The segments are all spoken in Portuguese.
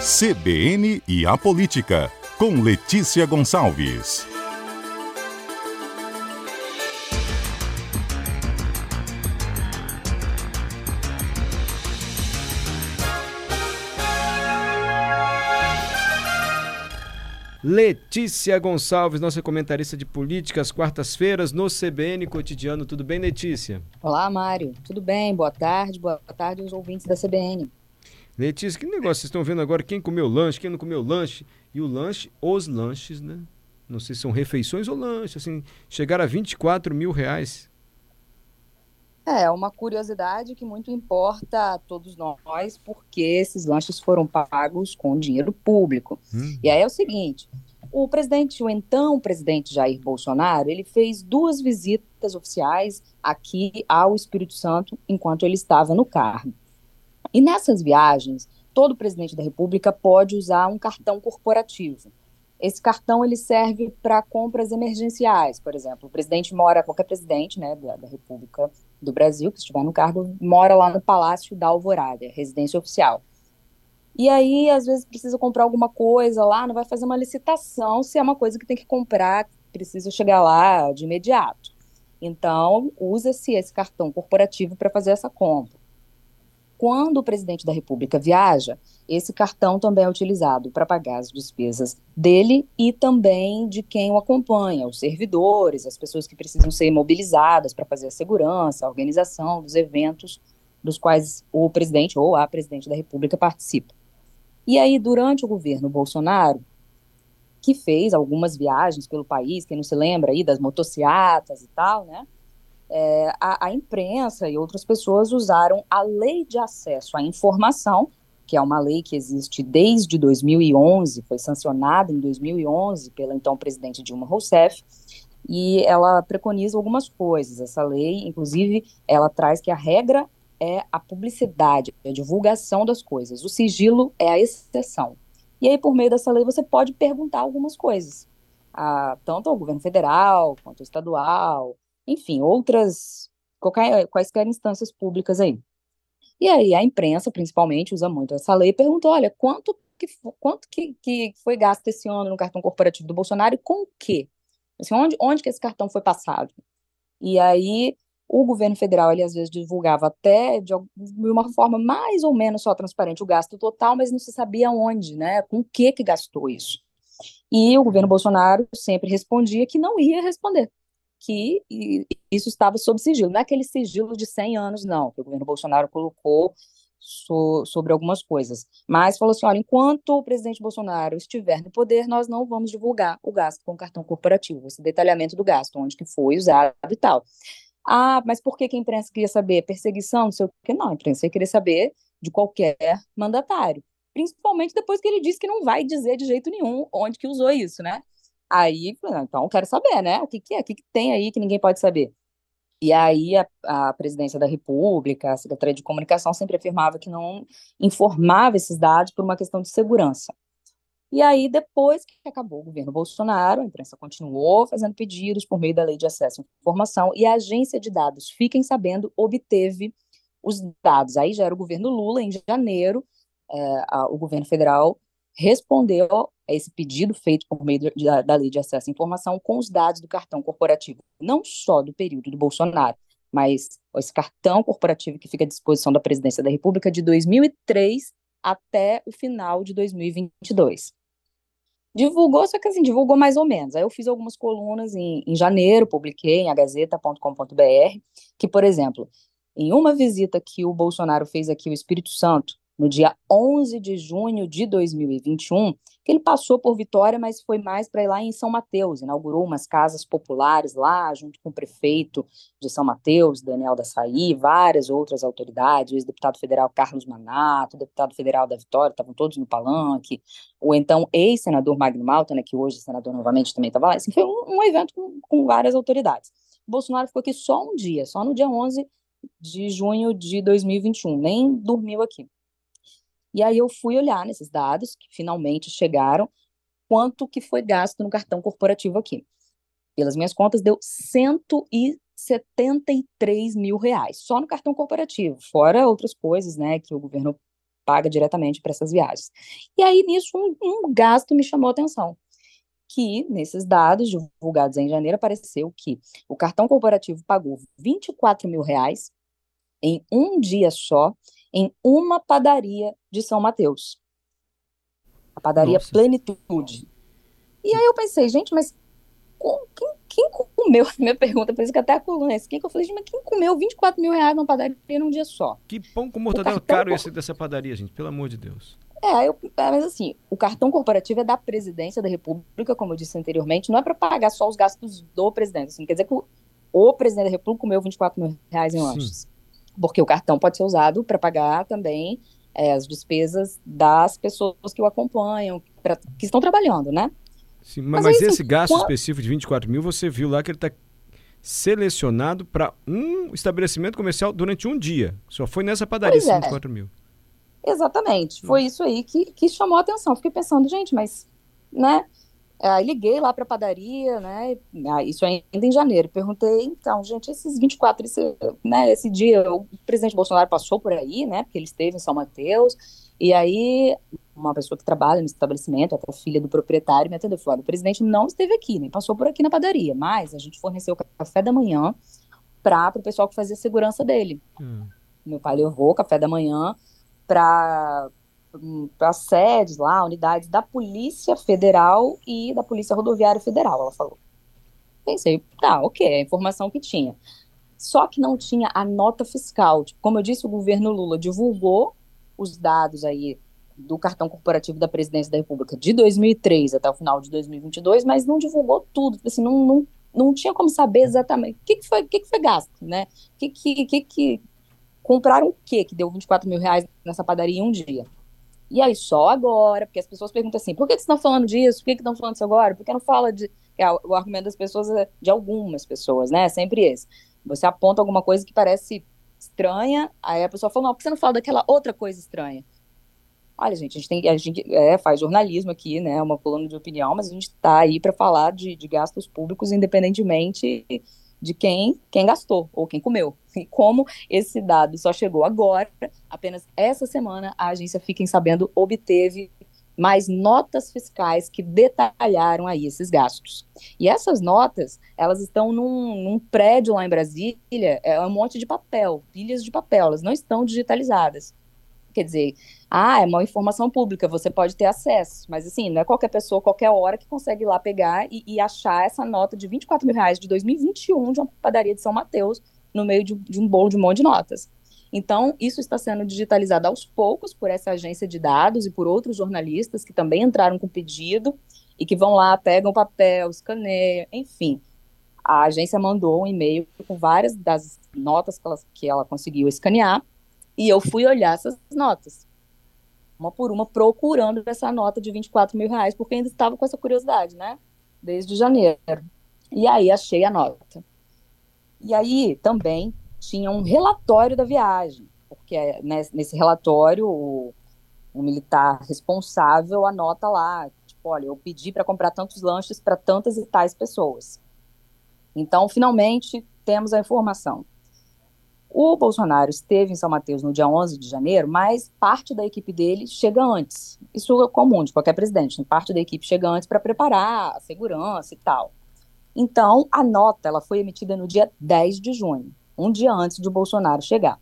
CBN e a Política, com Letícia Gonçalves. Letícia Gonçalves, nossa comentarista de política, às quartas-feiras no CBN Cotidiano. Tudo bem, Letícia? Olá, Mário. Tudo bem? Boa tarde. Boa tarde aos ouvintes da CBN. Letícia, que negócio? Vocês estão vendo agora quem comeu lanche, quem não comeu lanche. E o lanche, os lanches, né? Não sei se são refeições ou lanches, assim, chegaram a 24 mil reais. É, uma curiosidade que muito importa a todos nós, porque esses lanches foram pagos com dinheiro público. Hum. E aí é o seguinte, o presidente, o então presidente Jair Bolsonaro, ele fez duas visitas oficiais aqui ao Espírito Santo enquanto ele estava no cargo. E nessas viagens, todo presidente da República pode usar um cartão corporativo. Esse cartão ele serve para compras emergenciais, por exemplo. O presidente mora, qualquer presidente né, da, da, República do Brasil, que estiver no cargo, mora lá no Palácio da Alvorada, residência oficial. E aí, às vezes, precisa comprar alguma coisa lá, não vai fazer uma licitação se é uma coisa que tem que comprar, precisa chegar lá de imediato. Então, usa-se esse cartão corporativo para fazer essa compra. Quando o presidente da República viaja, esse cartão também é utilizado para pagar as despesas dele e também de quem o acompanha, os servidores, as pessoas que precisam ser mobilizadas para fazer a segurança, a organização dos eventos dos quais o presidente ou a presidente da República participa. E aí, durante o governo Bolsonaro, que fez algumas viagens pelo país, quem não se lembra aí das motocicletas e tal, né? É, a, a, imprensa e outras pessoas usaram a lei de acesso à informação, que é uma lei que existe desde 2011, foi sancionada em 2011 pela então presidente Dilma Rousseff, e ela preconiza algumas coisas. Essa lei, inclusive, ela traz que a regra é a publicidade, a divulgação das coisas. O sigilo é a exceção. E aí, por meio dessa lei, você pode perguntar algumas coisas, a, tanto ao governo federal quanto ao estadual, enfim, outras, qualquer, quaisquer instâncias públicas aí. E aí a imprensa, principalmente, usa muito essa lei pergunta, olha, quanto que, quanto que, que foi gasto esse ano no cartão corporativo do Bolsonaro e com o quê? Assim, onde, onde que esse cartão foi passado? E aí o governo federal, ele às vezes divulgava até de, de uma forma mais ou menos só transparente o gasto total, mas não se sabia onde, né? Com o que que gastou isso? E o governo Bolsonaro sempre respondia que não ia responder, que isso estava sob sigilo. Não é aquele sigilo de 100 anos, não, que o governo Bolsonaro colocou so, sobre algumas coisas. Mas falou assim: olha, enquanto o presidente Bolsonaro estiver no poder, nós não vamos divulgar o gasto com cartão corporativo, esse detalhamento do gasto, onde que foi usado e tal. Ah, mas por que, que a imprensa queria saber? Perseguição, não sei o que. Não, a imprensa queria saber de qualquer mandatário. Principalmente depois que ele disse que não vai dizer de jeito nenhum onde que usou isso, né? Aí, então, quero saber, né? O que, que é? O que, que tem aí que ninguém pode saber? E aí, a, a, presidência da República, a Secretaria de Comunicação sempre afirmava que não informava esses dados por uma questão de segurança. E aí, depois que acabou o governo Bolsonaro, a imprensa continuou fazendo pedidos por meio da Lei de Acesso à Informação e a Agência de Dados, fiquem sabendo, obteve os dados. Aí já era o governo Lula, em janeiro, é, a, o governo federal respondeu a esse pedido feito por meio da, da Lei de Acesso à Informação com os dados do cartão corporativo, não só do período do Bolsonaro, mas esse cartão corporativo que fica à disposição da Presidência da República de 2003 até o final de 2022. Divulgou, só que assim, divulgou mais ou menos. Aí eu fiz algumas colunas em, em janeiro, publiquei em agazeta.com.br, que, por exemplo, em uma visita que o Bolsonaro fez aqui ao Espírito Santo, no dia 11 de junho de 2021, que ele passou por Vitória, mas foi mais para ir lá em São Mateus, inaugurou umas casas populares lá, junto com o prefeito de São Mateus, Daniel da Saí, várias outras autoridades, o ex-deputado federal Carlos Manato, o deputado federal da Vitória, estavam todos no palanque, o então ex-senador Magno Malta, né, que hoje é senador novamente também estava lá, assim, foi um, um evento com, com várias autoridades. Bolsonaro ficou aqui só um dia, só no dia 11 de junho de 2021, nem dormiu aqui. E aí eu fui olhar nesses dados que finalmente chegaram, quanto que foi gasto no cartão corporativo aqui. Pelas minhas contas, deu 173 mil reais, só no cartão corporativo, fora outras coisas, né, que o governo paga diretamente para essas viagens. E aí, nisso, um, um gasto me chamou a atenção que nesses dados divulgados em janeiro apareceu que o cartão corporativo pagou 24 mil reais em um dia só em uma padaria de São Mateus. A padaria Nossa. Plenitude. E aí eu pensei, gente, mas quem, quem comeu? Minha pergunta, por isso que até a coluna é quem que eu falei, mas quem comeu 24 mil reais numa padaria num dia só? Que pão com mortadela caro esse dessa padaria, gente, pelo amor de Deus. É, eu, é, mas assim, o cartão corporativo é da presidência da República, como eu disse anteriormente, não é para pagar só os gastos do presidente. Assim, quer dizer que o, o, presidente da República comeu 24 mil reais em lanches. Porque o cartão pode ser usado para pagar também é, as despesas das pessoas que o acompanham, pra, que estão trabalhando, né? Sim, mas, mas aí, esse assim, gasto quando... específico de 24 mil, você viu lá que ele está selecionado para um estabelecimento comercial durante um dia. Só foi nessa padaria esses é. 24 mil. Exatamente. Foi isso aí que, que chamou a atenção. Fiquei pensando, gente, mas, né? Aí liguei lá para a padaria, né? Isso ainda em janeiro. Perguntei, então, gente, esses 24, esse, né, esse dia, o presidente Bolsonaro passou por aí, né? Porque ele esteve em São Mateus. E aí, uma pessoa que trabalha no estabelecimento, até filha do proprietário, me atendeu. Falou: o presidente não esteve aqui, nem passou por aqui na padaria, mas a gente forneceu café da manhã para o pessoal que fazia segurança dele. Hum. Meu pai levou café da manhã para para sedes lá, unidades da Polícia Federal e da Polícia Rodoviária Federal, ela falou. Pensei, tá, ok, é a informação que tinha. Só que não tinha a nota fiscal. Tipo, como eu disse, o governo Lula divulgou os dados aí do cartão corporativo da Presidência da República de 2003 até o final de 2022, mas não divulgou tudo, tipo assim, não, não, não tinha como saber exatamente o que, que foi, que, que foi gasto, né? O que, que, que, que compraram o que que deu 24 mil reais nessa padaria em um dia? E aí, só agora, porque as pessoas perguntam assim, por que, que vocês estão falando disso? Por que, que estão falando disso agora? Porque não fala de. É, o argumento das pessoas é de algumas pessoas, né? É sempre esse. Você aponta alguma coisa que parece estranha, aí a pessoa fala, não, por que você não fala daquela outra coisa estranha? Olha, gente, a gente, tem, a gente é, faz jornalismo aqui, né, uma coluna de opinião, mas a gente está aí para falar de, de gastos públicos independentemente de quem, quem gastou ou quem comeu. E como esse dado só chegou agora, apenas essa semana a agência Fiquem Sabendo obteve mais notas fiscais que detalharam aí esses gastos. E essas notas, elas estão num, num prédio lá em Brasília, é um monte de papel, pilhas de papel, elas não estão digitalizadas. Quer dizer, ah, é uma informação pública, você pode ter acesso, mas assim, não é qualquer pessoa, qualquer hora que consegue ir lá pegar e, e achar essa nota de 24 mil reais de 2021 de uma padaria de São Mateus no meio de, de um bolo de um monte de notas. Então, isso está sendo digitalizado aos poucos por essa agência de dados e por outros jornalistas que também entraram com pedido e que vão lá, pegam papel, escaneiam, enfim. A agência mandou um e-mail com várias das notas que ela, que ela conseguiu escanear e eu fui olhar essas notas, uma por uma, procurando essa nota de 24 mil reais, porque ainda estava com essa curiosidade, né? Desde janeiro. E aí achei a nota. E aí também tinha um relatório da viagem, porque né, nesse relatório o, o, militar responsável anota lá, tipo, olha, eu pedi para comprar tantos lanches para tantas e tais pessoas. Então, finalmente, temos a informação. O Bolsonaro esteve em São Mateus no dia 11 de janeiro, mas parte da equipe dele chega antes. Isso é comum de qualquer presidente, né? parte da equipe chega antes para preparar a segurança e tal. Então, a nota ela foi emitida no dia 10 de junho, um dia antes de Bolsonaro chegar.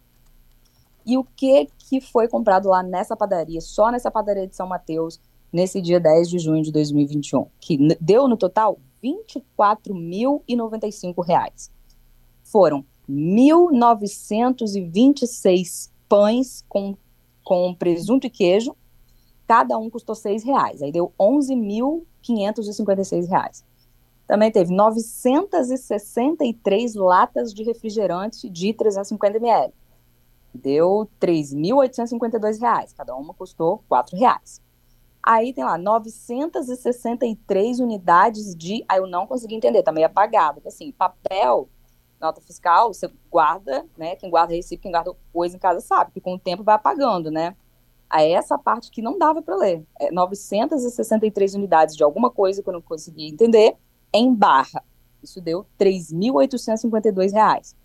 E o que, que foi comprado lá nessa padaria, só nessa padaria de São Mateus, nesse dia 10 de junho de 2021? Que deu no total R$ 24.095. Foram 1.926 pães com, com presunto e queijo, cada um custou seis reais, aí deu 11.556 reais. Também teve 963 latas de refrigerante de 350 ml, deu 3.852 reais, cada uma custou quatro reais. Aí tem lá 963 unidades de, aí eu não consegui entender, tá meio apagado, assim, papel nota fiscal, você guarda, né? Quem guarda recibo, quem guarda coisa em casa sabe que com o tempo vai apagando, né? Aí essa parte que não dava para ler. É 963 unidades de alguma coisa que eu não consegui entender em barra. Isso deu R$ 3.852.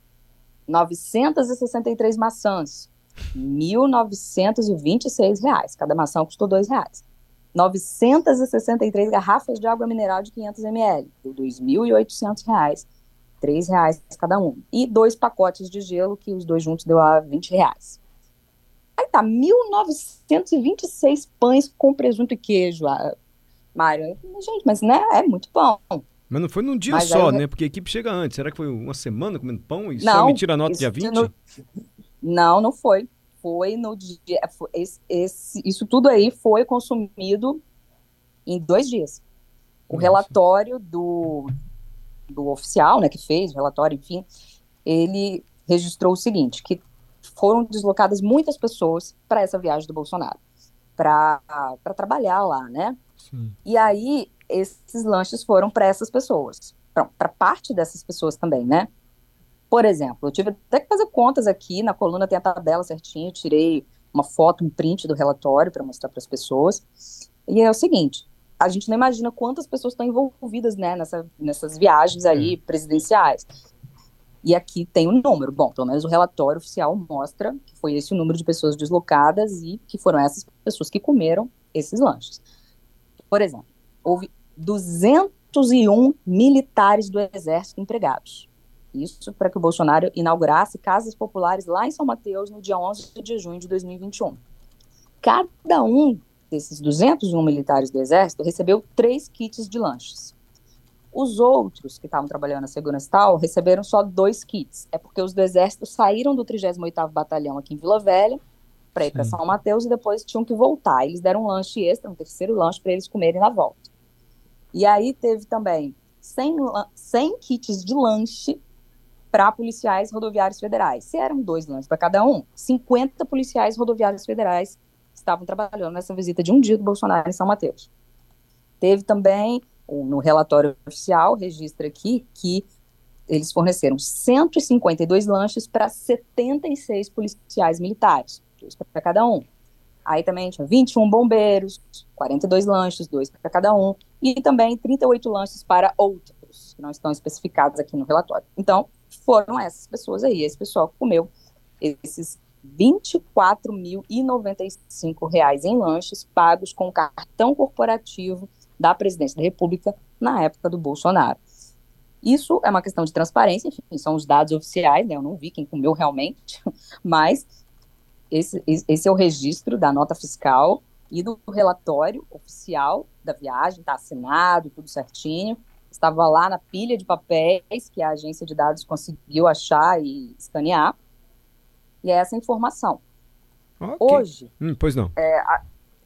963 maçãs. R$ 1.926. Cada maçã custou R$ reais. 963 garrafas de água mineral de 500 ml, R$ 2.800, R$ reais cada um. E dois pacotes de gelo, que os dois juntos deu a R$ reais. Aí tá, 1.926 pães com presunto e queijo, ah, Mário. Gente, mas né, é muito pão. Mas não foi num dia mas só, né? Porque a equipe chega antes. Será que foi uma semana comendo pão e não, só me tira a nota dia 20? No... Não, não foi. Foi no dia. Foi esse, esse, isso tudo aí foi consumido em dois dias. O Nossa. relatório do, do oficial, né, que fez o relatório, enfim, ele registrou o seguinte, que foram deslocadas muitas pessoas para essa viagem do Bolsonaro, para trabalhar lá, né? Sim. E aí, esses lanches foram para essas pessoas, para parte dessas pessoas também, né? Por exemplo, eu tive até que fazer contas aqui, na coluna tem a tabela certinho, tirei uma foto, um print do relatório para mostrar para as pessoas. E é o seguinte, a gente não imagina quantas pessoas estão envolvidas né, nessa, nessas viagens aí presidenciais. E aqui tem um número. Bom, pelo menos o relatório oficial mostra que foi esse o número de pessoas deslocadas e que foram essas pessoas que comeram esses lanches. Por exemplo, houve 201 militares do Exército empregados. Isso para que o Bolsonaro inaugurasse casas populares lá em São Mateus no dia 11 de junho de 2021. Cada um desses 201 militares do Exército recebeu três kits de lanches. Os outros que estavam trabalhando na segurança tal receberam só dois kits. É porque os do Exército saíram do 38º Batalhão aqui em Vila Velha para ir para São Mateus e depois tinham que voltar. Eles deram um lanche extra, um terceiro lanche para eles comerem na volta. E aí teve também 100, 100 kits de lanche para policiais rodoviários federais. Se eram dois lanches para cada um, 50 policiais rodoviários federais estavam trabalhando nessa visita de um dia do Bolsonaro em São Mateus. Teve também, no relatório oficial, registra aqui que eles forneceram 152 lanches para 76 policiais militares, dois para cada um. Aí também tinha 21 bombeiros, 42 lanches, dois para cada um, e também 38 lanches para outros, que não estão especificados aqui no relatório. Então, foram essas pessoas aí, esse pessoal que comeu esses R$ 24.095 em lanches pagos com cartão corporativo da presidência da República na época do Bolsonaro. Isso é uma questão de transparência, enfim, são os dados oficiais, né? Eu não vi quem comeu realmente, mas esse, esse é o registro da nota fiscal e do relatório oficial da viagem, está assinado, tudo certinho. Estava lá na pilha de papéis que a agência de dados conseguiu achar e escanear. E é essa informação. Okay. Hoje. Hum, pois não. É, a,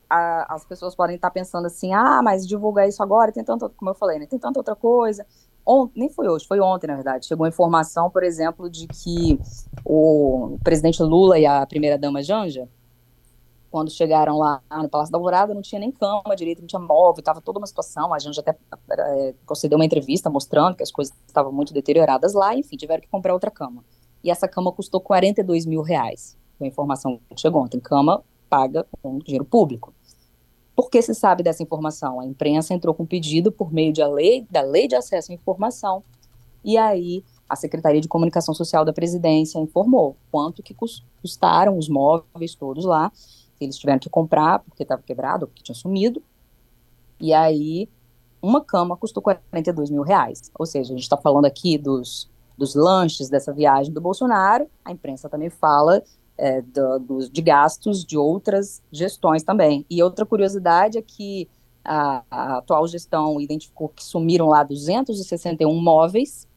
a, as pessoas podem estar pensando assim: ah, mas divulgar isso agora, tem tanta, como eu falei, né, tem tanta outra coisa. Ontem, nem foi hoje, foi ontem, na verdade. Chegou a informação, por exemplo, de que o presidente Lula e a primeira-dama Janja, quando chegaram lá no Palácio da Alvorada, não tinha nem cama direito, não tinha móvel, estava toda uma situação. A Janja até é, concedeu uma entrevista mostrando que as coisas estavam muito deterioradas lá, enfim, tiveram que comprar outra cama e essa cama custou 42 mil reais. Foi a informação que chegou ontem. Cama paga com dinheiro público. Por que se sabe dessa informação? A imprensa entrou com pedido por meio da lei, da lei de acesso à informação, e aí a Secretaria de Comunicação Social da Presidência informou quanto que custaram os móveis todos lá, que eles tiveram que comprar porque estava quebrado, porque tinha sumido, e aí uma cama custou 42 mil reais. Ou seja, a gente está falando aqui dos dos lanches dessa viagem do Bolsonaro, a imprensa também fala é, do, de gastos de outras gestões também. E outra curiosidade é que a, a, atual gestão identificou que sumiram lá 261 móveis,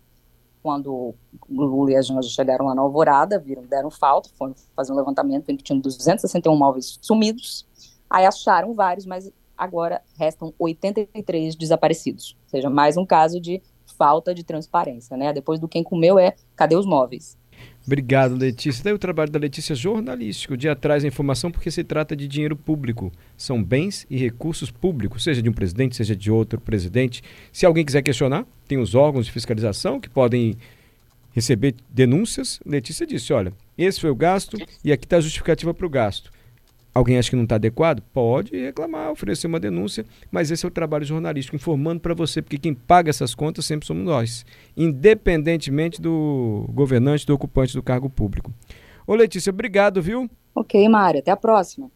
quando Lula e a Janja chegaram lá na Alvorada, viram, deram falta, foram fazer um levantamento, em que tinham 261 móveis sumidos, aí acharam vários, mas agora restam 83 desaparecidos, ou seja, mais um caso de falta de transparência, né? Depois do quem comeu é cadê os móveis? Obrigado, Letícia. Daí o trabalho da Letícia é jornalístico, de atrás da informação, porque se trata de dinheiro público. São bens e recursos públicos, seja de um presidente, seja de outro presidente. Se alguém quiser questionar, tem os órgãos de fiscalização que podem receber denúncias. Letícia disse: olha, esse foi o gasto e aqui está a justificativa para o gasto. Alguém acha que não está adequado? Pode reclamar, oferecer uma denúncia, mas esse é o trabalho jornalístico, informando para você, porque quem paga essas contas sempre somos nós, independentemente do governante, do ocupante do cargo público. Ô Letícia, obrigado, viu? Ok, Mário, até a próxima.